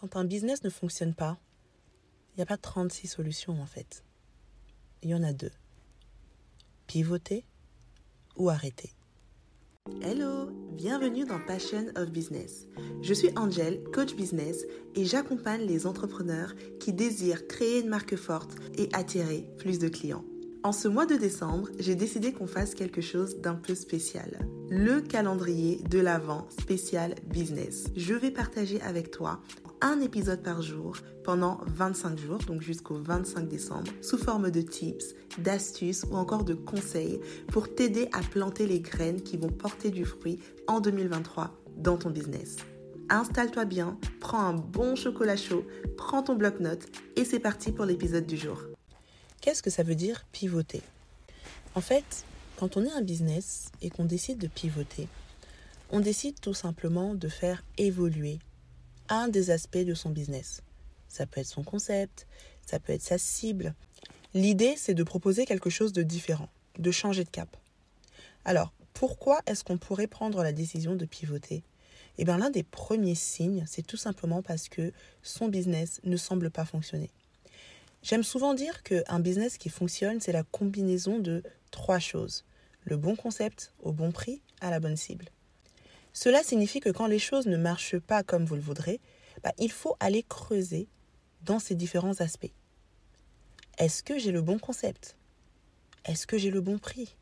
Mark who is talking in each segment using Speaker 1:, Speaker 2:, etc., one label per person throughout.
Speaker 1: Quand un business ne fonctionne pas, il n'y a pas 36 solutions en fait. Il y en a deux. Pivoter ou arrêter. Hello, bienvenue dans Passion of Business. Je suis Angel, coach business, et j'accompagne les entrepreneurs qui désirent créer une marque forte et attirer plus de clients. En ce mois de décembre, j'ai décidé qu'on fasse quelque chose d'un peu spécial. Le calendrier de l'Avent spécial business. Je vais partager avec toi un épisode par jour pendant 25 jours, donc jusqu'au 25 décembre, sous forme de tips, d'astuces ou encore de conseils pour t'aider à planter les graines qui vont porter du fruit en 2023 dans ton business. Installe-toi bien, prends un bon chocolat chaud, prends ton bloc-notes et c'est parti pour l'épisode du jour. Qu'est-ce que ça veut dire pivoter? En fait, quand on est un business et qu'on décide de pivoter, on décide tout simplement de faire évoluer un des aspects de son business. Ça peut être son concept, ça peut être sa cible. L'idée, c'est de proposer quelque chose de différent, de changer de cap. Alors, pourquoi est-ce qu'on pourrait prendre la décision de pivoter? Eh bien, l'un des premiers signes, c'est tout simplement parce que son business ne semble pas fonctionner. J'aime souvent dire qu'un business qui fonctionne, c'est la combinaison de trois choses. Le bon concept au bon prix à la bonne cible. Cela signifie que quand les choses ne marchent pas comme vous le voudrez, bah, il faut aller creuser dans ces différents aspects. Est-ce que j'ai le bon concept? Est-ce que j'ai le bon prix?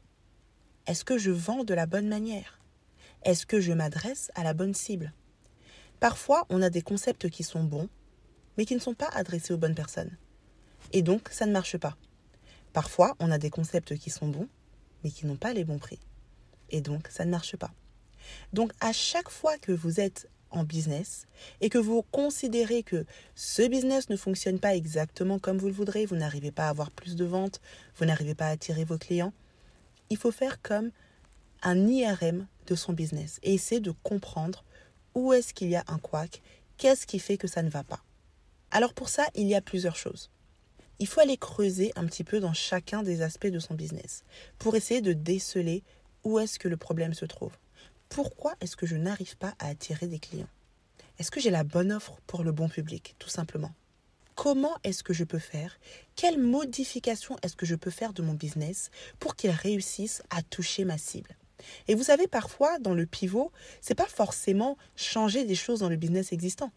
Speaker 1: Est-ce que je vends de la bonne manière? Est-ce que je m'adresse à la bonne cible? Parfois, on a des concepts qui sont bons, mais qui ne sont pas adressés aux bonnes personnes. Et donc, ça ne marche pas. Parfois, on a des concepts qui sont bons, mais qui n'ont pas les bons prix. Et donc, ça ne marche pas. Donc à chaque fois que vous êtes en business et que vous considérez que ce business ne fonctionne pas exactement comme vous le voudrez, vous n'arrivez pas à avoir plus de ventes, vous n'arrivez pas à attirer vos clients, il faut faire comme un IRM de son business et essayer de comprendre où est-ce qu'il y a un couac, qu'est-ce qui fait que ça ne va pas. Alors pour ça, il y a plusieurs choses. Il faut aller creuser un petit peu dans chacun des aspects de son business pour essayer de déceler où est-ce que le problème se trouve. Pourquoi est-ce que je n'arrive pas à attirer des clients? Est-ce que j'ai la bonne offre pour le bon public, tout simplement? Comment est-ce que je peux faire? Quelle modification est-ce que je peux faire de mon business pour qu'il réussisse à toucher ma cible? Et vous savez, parfois, dans le pivot, c'est pas forcément changer des choses dans le business existant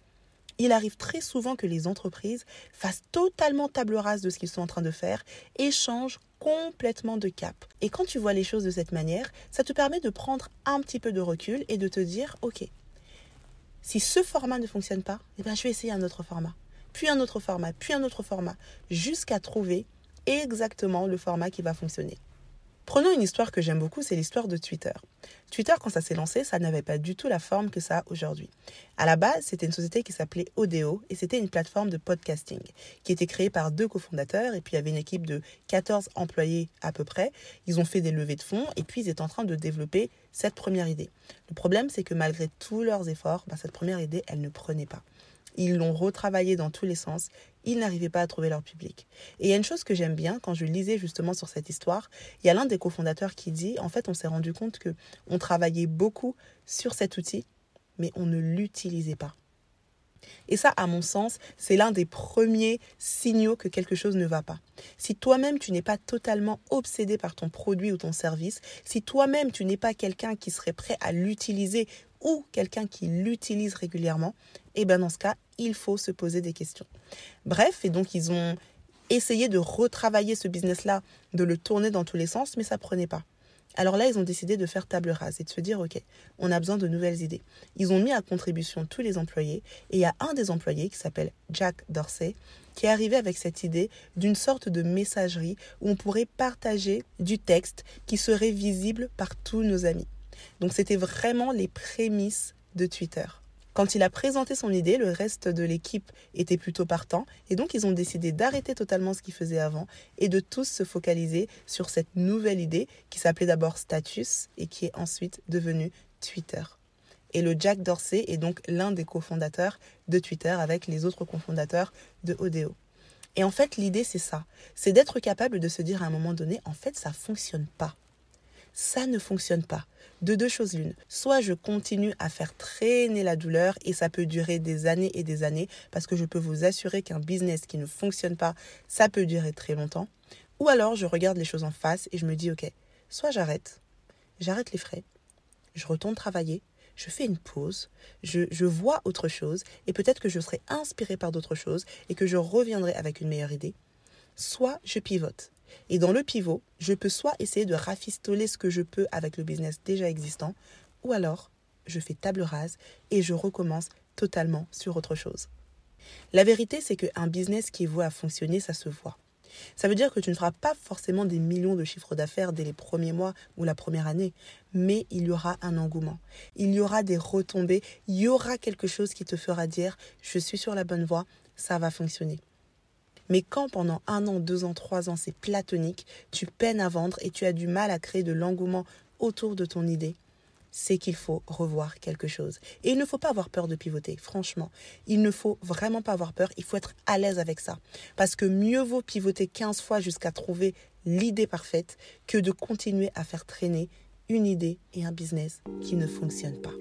Speaker 1: il arrive très souvent que les entreprises fassent totalement table rase de ce qu'ils sont en train de faire et changent complètement de cap. Et quand tu vois les choses de cette manière, ça te permet de prendre un petit peu de recul et de te dire, ok, si ce format ne fonctionne pas, eh bien, je vais essayer un autre format, puis un autre format, puis un autre format, jusqu'à trouver exactement le format qui va fonctionner. Prenons une histoire que j'aime beaucoup, c'est l'histoire de Twitter. Twitter, quand ça s'est lancé, ça n'avait pas du tout la forme que ça a aujourd'hui. À la base, c'était une société qui s'appelait Odeo et c'était une plateforme de podcasting qui était créée par deux cofondateurs et puis il y avait une équipe de 14 employés à peu près. Ils ont fait des levées de fonds et puis ils étaient en train de développer cette première idée. Le problème, c'est que malgré tous leurs efforts, bah, cette première idée, elle ne prenait pas. Ils l'ont retravaillé dans tous les sens. Ils n'arrivaient pas à trouver leur public. Et il y a une chose que j'aime bien quand je lisais justement sur cette histoire. Il y a l'un des cofondateurs qui dit en fait, on s'est rendu compte que on travaillait beaucoup sur cet outil, mais on ne l'utilisait pas. Et ça, à mon sens, c'est l'un des premiers signaux que quelque chose ne va pas. Si toi-même, tu n'es pas totalement obsédé par ton produit ou ton service, si toi-même, tu n'es pas quelqu'un qui serait prêt à l'utiliser ou quelqu'un qui l'utilise régulièrement, eh bien dans ce cas, il faut se poser des questions. Bref, et donc ils ont essayé de retravailler ce business-là, de le tourner dans tous les sens, mais ça prenait pas. Alors là, ils ont décidé de faire table rase et de se dire, OK, on a besoin de nouvelles idées. Ils ont mis à contribution tous les employés et il y a un des employés qui s'appelle Jack Dorsey qui est arrivé avec cette idée d'une sorte de messagerie où on pourrait partager du texte qui serait visible par tous nos amis. Donc c'était vraiment les prémices de Twitter. Quand il a présenté son idée, le reste de l'équipe était plutôt partant et donc ils ont décidé d'arrêter totalement ce qu'ils faisaient avant et de tous se focaliser sur cette nouvelle idée qui s'appelait d'abord Status et qui est ensuite devenue Twitter. Et le Jack Dorsey est donc l'un des cofondateurs de Twitter avec les autres cofondateurs de Odeo. Et en fait, l'idée c'est ça, c'est d'être capable de se dire à un moment donné, en fait, ça fonctionne pas ça ne fonctionne pas. De deux choses l'une, soit je continue à faire traîner la douleur et ça peut durer des années et des années parce que je peux vous assurer qu'un business qui ne fonctionne pas, ça peut durer très longtemps. Ou alors je regarde les choses en face et je me dis ok, soit j'arrête, j'arrête les frais, je retourne travailler, je fais une pause, je, je vois autre chose et peut-être que je serai inspirée par d'autres choses et que je reviendrai avec une meilleure idée. Soit je pivote et dans le pivot, je peux soit essayer de rafistoler ce que je peux avec le business déjà existant, ou alors je fais table rase et je recommence totalement sur autre chose. La vérité, c'est qu'un business qui est voué à fonctionner, ça se voit. Ça veut dire que tu ne feras pas forcément des millions de chiffres d'affaires dès les premiers mois ou la première année, mais il y aura un engouement, il y aura des retombées, il y aura quelque chose qui te fera dire je suis sur la bonne voie, ça va fonctionner. Mais quand pendant un an, deux ans, trois ans, c'est platonique, tu peines à vendre et tu as du mal à créer de l'engouement autour de ton idée, c'est qu'il faut revoir quelque chose. Et il ne faut pas avoir peur de pivoter, franchement. Il ne faut vraiment pas avoir peur, il faut être à l'aise avec ça. Parce que mieux vaut pivoter 15 fois jusqu'à trouver l'idée parfaite que de continuer à faire traîner une idée et un business qui ne fonctionnent pas.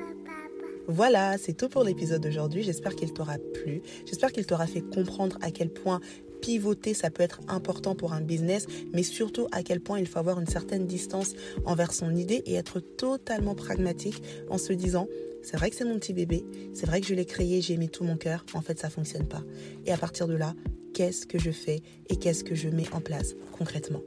Speaker 1: Voilà, c'est tout pour l'épisode d'aujourd'hui. J'espère qu'il t'aura plu. J'espère qu'il t'aura fait comprendre à quel point pivoter, ça peut être important pour un business, mais surtout à quel point il faut avoir une certaine distance envers son idée et être totalement pragmatique en se disant, c'est vrai que c'est mon petit bébé, c'est vrai que je l'ai créé, j'ai mis tout mon cœur, en fait ça fonctionne pas. Et à partir de là, qu'est-ce que je fais et qu'est-ce que je mets en place concrètement?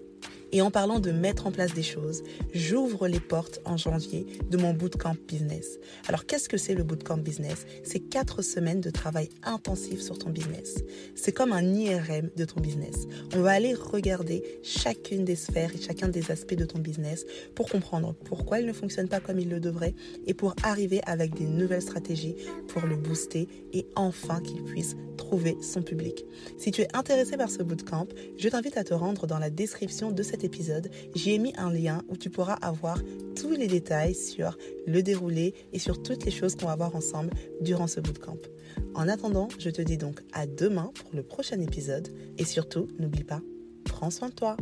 Speaker 1: Et en parlant de mettre en place des choses, j'ouvre les portes en janvier de mon bootcamp business. Alors qu'est-ce que c'est le bootcamp business? C'est quatre semaines de travail intensif sur ton business. C'est comme un IRM de ton business. On va aller regarder chacune des sphères et chacun des aspects de ton business pour comprendre pourquoi il ne fonctionne pas comme il le devrait et pour arriver avec des nouvelles stratégies pour le booster et enfin qu'il puisse trouver son public. Si tu es intéressé par ce bootcamp, je t'invite à te rendre dans la description de cette épisode, j'y ai mis un lien où tu pourras avoir tous les détails sur le déroulé et sur toutes les choses qu'on va voir ensemble durant ce bootcamp. En attendant, je te dis donc à demain pour le prochain épisode et surtout, n'oublie pas, prends soin de toi.